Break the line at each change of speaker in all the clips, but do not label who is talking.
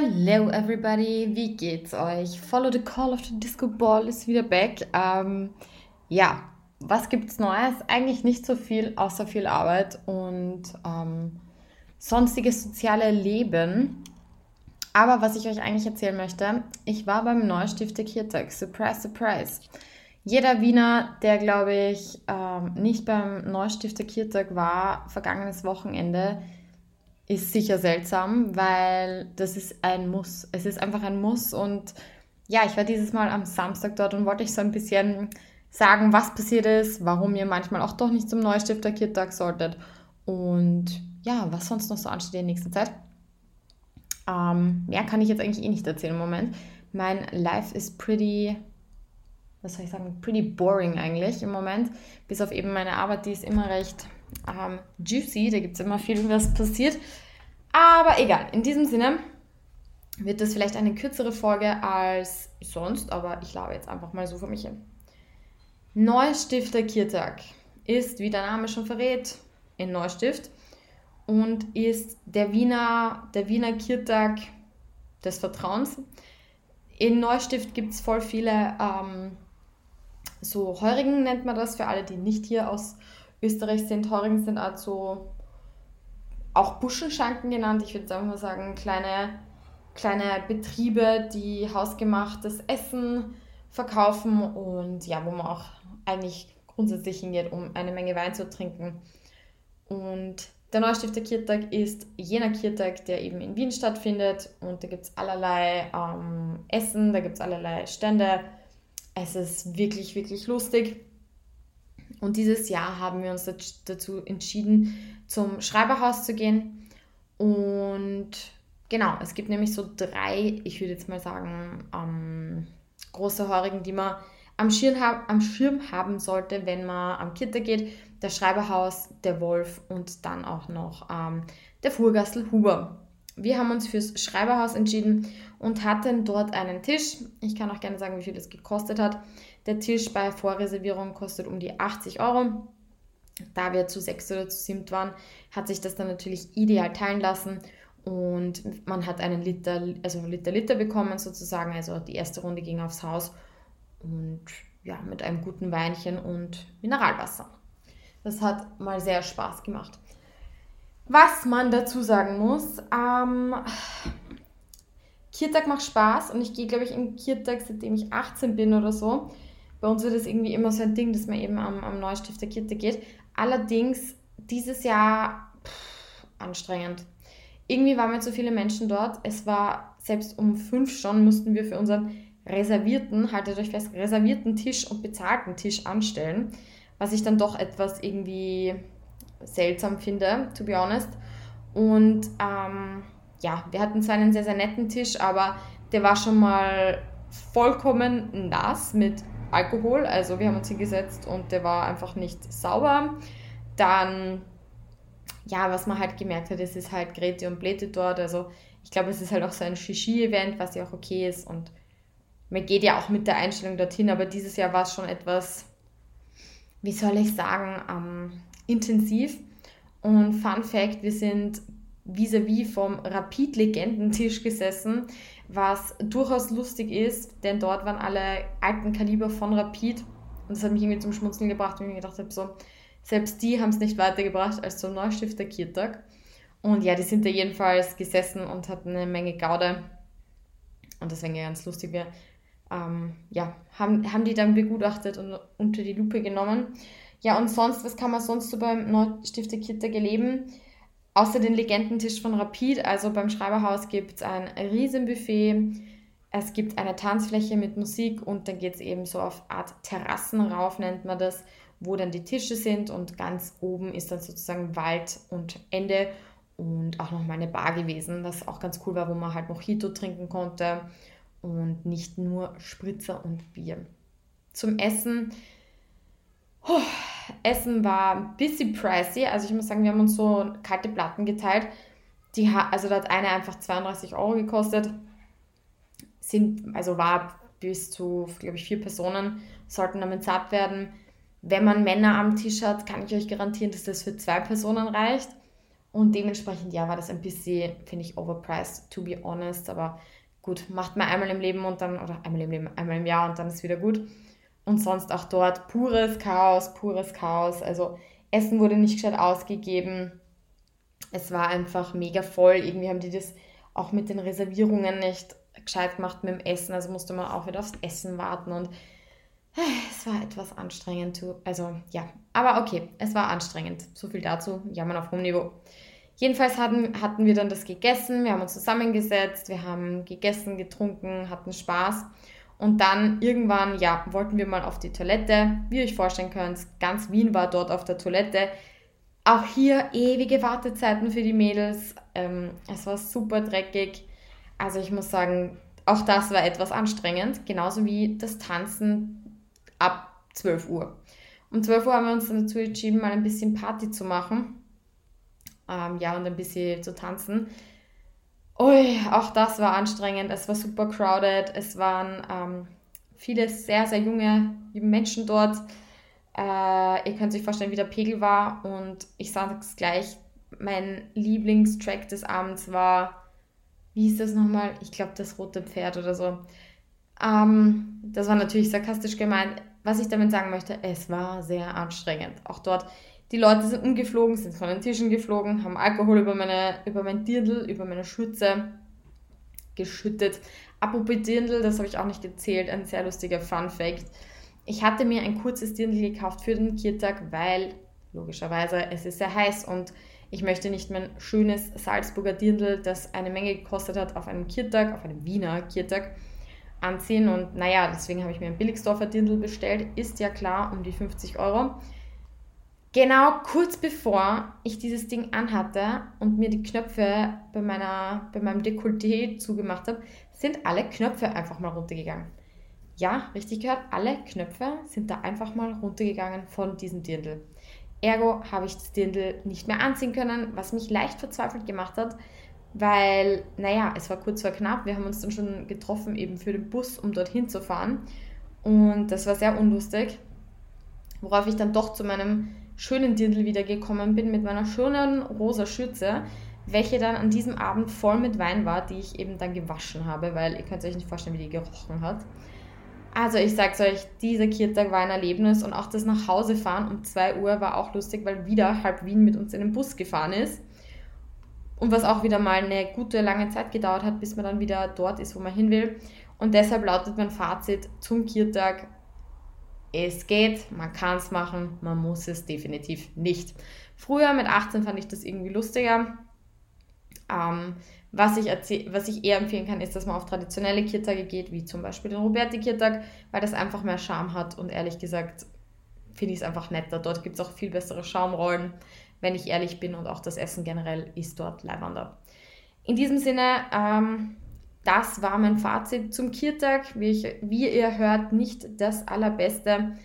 Hello everybody, wie geht's euch? Follow the Call of the Disco Ball ist wieder back. Ähm, ja, was gibt's Neues? Eigentlich nicht so viel, außer viel Arbeit und ähm, sonstiges soziale Leben. Aber was ich euch eigentlich erzählen möchte, ich war beim Neustifter Kirtag. Surprise, surprise. Jeder Wiener, der glaube ich ähm, nicht beim Neustifter Kirtag war, vergangenes Wochenende, ist sicher seltsam, weil das ist ein Muss. Es ist einfach ein Muss und ja, ich war dieses Mal am Samstag dort und wollte euch so ein bisschen sagen, was passiert ist, warum ihr manchmal auch doch nicht zum Neustifter Kirtag solltet und ja, was sonst noch so ansteht in der nächsten Zeit. Ähm, mehr kann ich jetzt eigentlich eh nicht erzählen im Moment. Mein Life ist pretty, was soll ich sagen, pretty boring eigentlich im Moment. Bis auf eben meine Arbeit, die ist immer recht ähm, juicy, da gibt es immer viel, was passiert. Aber egal, in diesem Sinne wird das vielleicht eine kürzere Folge als sonst, aber ich labe jetzt einfach mal so für mich hin. Neustifter Kirtag ist, wie der Name schon verrät, in Neustift und ist der Wiener, der Wiener Kirtag des Vertrauens. In Neustift gibt es voll viele ähm, so Heurigen, nennt man das, für alle, die nicht hier aus Österreich sind. Heurigen sind also auch Buschenschanken genannt. Ich würde einfach sagen, kleine, kleine Betriebe, die hausgemachtes Essen verkaufen und ja, wo man auch eigentlich grundsätzlich hingeht, um eine Menge Wein zu trinken. Und der Neustifter Kirtag ist jener Kirtag, der eben in Wien stattfindet und da gibt es allerlei ähm, Essen, da gibt es allerlei Stände. Es ist wirklich, wirklich lustig. Und dieses Jahr haben wir uns dazu entschieden, zum Schreiberhaus zu gehen. Und genau, es gibt nämlich so drei, ich würde jetzt mal sagen, ähm, große Heurigen, die man am Schirm, am Schirm haben sollte, wenn man am Kitter geht. Der Schreiberhaus, der Wolf und dann auch noch ähm, der Fuhrgastel Huber. Wir haben uns fürs Schreiberhaus entschieden und hatten dort einen Tisch. Ich kann auch gerne sagen, wie viel das gekostet hat. Der Tisch bei Vorreservierung kostet um die 80 Euro. Da wir zu sechs oder zu sieben waren, hat sich das dann natürlich ideal teilen lassen und man hat einen Liter, also Liter Liter bekommen sozusagen. Also die erste Runde ging aufs Haus und ja, mit einem guten Weinchen und Mineralwasser. Das hat mal sehr Spaß gemacht. Was man dazu sagen muss, ähm, Kirtag macht Spaß und ich gehe, glaube ich, in Kirtag, seitdem ich 18 bin oder so. Bei uns wird das irgendwie immer so ein Ding, dass man eben am, am Neustift der Kirche geht. Allerdings dieses Jahr pff, anstrengend. Irgendwie waren wir zu viele Menschen dort. Es war selbst um fünf schon, mussten wir für unseren reservierten, haltet euch fest, reservierten Tisch und bezahlten Tisch anstellen. Was ich dann doch etwas irgendwie seltsam finde, to be honest. Und ähm, ja, wir hatten zwar einen sehr, sehr netten Tisch, aber der war schon mal vollkommen nass mit Alkohol. Also wir haben uns hingesetzt und der war einfach nicht sauber. Dann, ja, was man halt gemerkt hat, es ist halt Grete und Blete dort. Also ich glaube, es ist halt auch so ein Shishi-Event, was ja auch okay ist. Und man geht ja auch mit der Einstellung dorthin, aber dieses Jahr war es schon etwas, wie soll ich sagen, ähm, intensiv. Und Fun Fact, wir sind vis-à-vis -vis vom Rapid-Legendentisch gesessen was durchaus lustig ist, denn dort waren alle alten Kaliber von Rapid und das hat mich irgendwie zum Schmunzeln gebracht, und ich mir gedacht habe, so, selbst die haben es nicht weitergebracht als zum Neustifter Kirtag. Und ja, die sind da jedenfalls gesessen und hatten eine Menge Gaude. Und deswegen ja ganz lustig. Wir ähm, ja, haben, haben die dann begutachtet und unter die Lupe genommen. Ja, und sonst, was kann man sonst so beim Neustifter Kirtag erleben? Außer den Legendentisch von Rapid, also beim Schreiberhaus gibt es ein Riesenbuffet. Es gibt eine Tanzfläche mit Musik und dann geht es eben so auf Art Terrassen rauf, nennt man das, wo dann die Tische sind und ganz oben ist dann sozusagen Wald und Ende und auch noch mal eine Bar gewesen, was auch ganz cool war, wo man halt Mojito trinken konnte und nicht nur Spritzer und Bier. Zum Essen Oh, Essen war ein bisschen pricey. Also ich muss sagen, wir haben uns so kalte Platten geteilt. Die, also da hat eine einfach 32 Euro gekostet. Sind, also war bis zu, glaube ich, vier Personen sollten damit satt werden. Wenn man Männer am Tisch hat, kann ich euch garantieren, dass das für zwei Personen reicht. Und dementsprechend, ja, war das ein bisschen, finde ich, overpriced, to be honest. Aber gut, macht man einmal im Leben und dann, oder einmal im Leben, einmal im Jahr und dann ist wieder gut. Und sonst auch dort pures Chaos, pures Chaos. Also Essen wurde nicht gescheit ausgegeben. Es war einfach mega voll. Irgendwie haben die das auch mit den Reservierungen nicht gescheit gemacht mit dem Essen. Also musste man auch wieder aufs Essen warten und äh, es war etwas anstrengend. Also ja, aber okay, es war anstrengend. So viel dazu. Jammern auf hohem Niveau. Jedenfalls hatten, hatten wir dann das gegessen, wir haben uns zusammengesetzt, wir haben gegessen, getrunken, hatten Spaß. Und dann irgendwann, ja, wollten wir mal auf die Toilette. Wie ihr euch vorstellen könnt, ganz Wien war dort auf der Toilette. Auch hier ewige Wartezeiten für die Mädels. Ähm, es war super dreckig. Also ich muss sagen, auch das war etwas anstrengend. Genauso wie das Tanzen ab 12 Uhr. Um 12 Uhr haben wir uns dann dazu entschieden, mal ein bisschen Party zu machen ähm, ja, und ein bisschen zu tanzen. Ui, auch das war anstrengend. Es war super crowded. Es waren ähm, viele sehr, sehr junge Menschen dort. Äh, ihr könnt euch vorstellen, wie der Pegel war. Und ich sage es gleich, mein Lieblingstrack des Abends war, wie hieß das nochmal? Ich glaube, das rote Pferd oder so. Ähm, das war natürlich sarkastisch gemeint. Was ich damit sagen möchte, es war sehr anstrengend. Auch dort die Leute sind umgeflogen, sind von den Tischen geflogen, haben Alkohol über, meine, über mein Dirndl, über meine Schürze geschüttet. Apropos Dirndl, das habe ich auch nicht gezählt, ein sehr lustiger Fun Fact. Ich hatte mir ein kurzes Dirndl gekauft für den Kirtag, weil logischerweise es ist sehr heiß und ich möchte nicht mein schönes Salzburger Dirndl, das eine Menge gekostet hat, auf einem Kirtag, auf einem Wiener Kirtag anziehen. Und naja, deswegen habe ich mir ein Billigsdorfer Dirndl bestellt. Ist ja klar, um die 50 Euro. Genau kurz bevor ich dieses Ding anhatte und mir die Knöpfe bei, meiner, bei meinem Dekolleté zugemacht habe, sind alle Knöpfe einfach mal runtergegangen. Ja, richtig gehört, alle Knöpfe sind da einfach mal runtergegangen von diesem Dirndl. Ergo habe ich das Dirndl nicht mehr anziehen können, was mich leicht verzweifelt gemacht hat, weil, naja, es war kurz vor knapp. Wir haben uns dann schon getroffen, eben für den Bus, um dorthin zu fahren. Und das war sehr unlustig, worauf ich dann doch zu meinem schönen Dirndl wiedergekommen bin mit meiner schönen rosa Schürze, welche dann an diesem Abend voll mit Wein war, die ich eben dann gewaschen habe, weil ihr könnt euch nicht vorstellen, wie die gerochen hat. Also ich sag's euch, dieser Kirtag war ein Erlebnis und auch das nach Hause fahren um 2 Uhr war auch lustig, weil wieder halb Wien mit uns in den Bus gefahren ist. Und was auch wieder mal eine gute lange Zeit gedauert hat, bis man dann wieder dort ist, wo man hin will. Und deshalb lautet mein Fazit zum Kirtag, es geht, man kann es machen, man muss es definitiv nicht. Früher mit 18 fand ich das irgendwie lustiger. Ähm, was, ich was ich eher empfehlen kann, ist, dass man auf traditionelle Kirtage geht, wie zum Beispiel den Roberti-Kirtag, weil das einfach mehr Charme hat und ehrlich gesagt finde ich es einfach netter. Dort gibt es auch viel bessere Schaumrollen, wenn ich ehrlich bin und auch das Essen generell ist dort leibender. In diesem Sinne, ähm, das war mein Fazit zum Kirtag. Wie, ich, wie ihr hört, nicht das Allerbeste.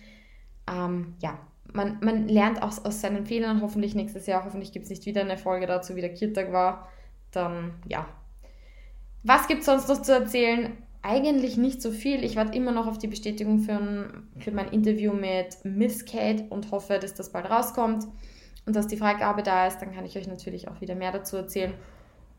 Ähm, ja, man, man lernt auch aus seinen Fehlern hoffentlich nächstes Jahr. Hoffentlich gibt es nicht wieder eine Folge dazu, wie der Kirtag war. Dann, ja. Was gibt es sonst noch zu erzählen? Eigentlich nicht so viel. Ich warte immer noch auf die Bestätigung für, ein, für mein Interview mit Miss Kate und hoffe, dass das bald rauskommt und dass die Freigabe da ist. Dann kann ich euch natürlich auch wieder mehr dazu erzählen.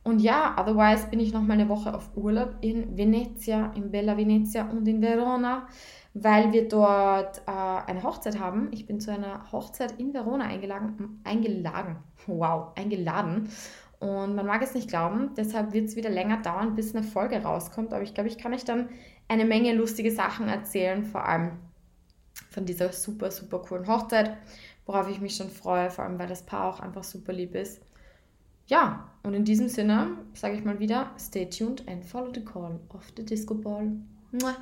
Und ja, otherwise bin ich noch mal eine Woche auf Urlaub in Venezia, in Bella Venezia und in Verona, weil wir dort äh, eine Hochzeit haben. Ich bin zu einer Hochzeit in Verona eingeladen, eingeladen, wow, eingeladen. Und man mag es nicht glauben, deshalb wird es wieder länger dauern, bis eine Folge rauskommt. Aber ich glaube, ich kann euch dann eine Menge lustige Sachen erzählen, vor allem von dieser super, super coolen Hochzeit, worauf ich mich schon freue, vor allem weil das Paar auch einfach super lieb ist ja, und in diesem Sinne sage ich mal wieder, stay tuned and follow the call of the Disco Ball. Mua.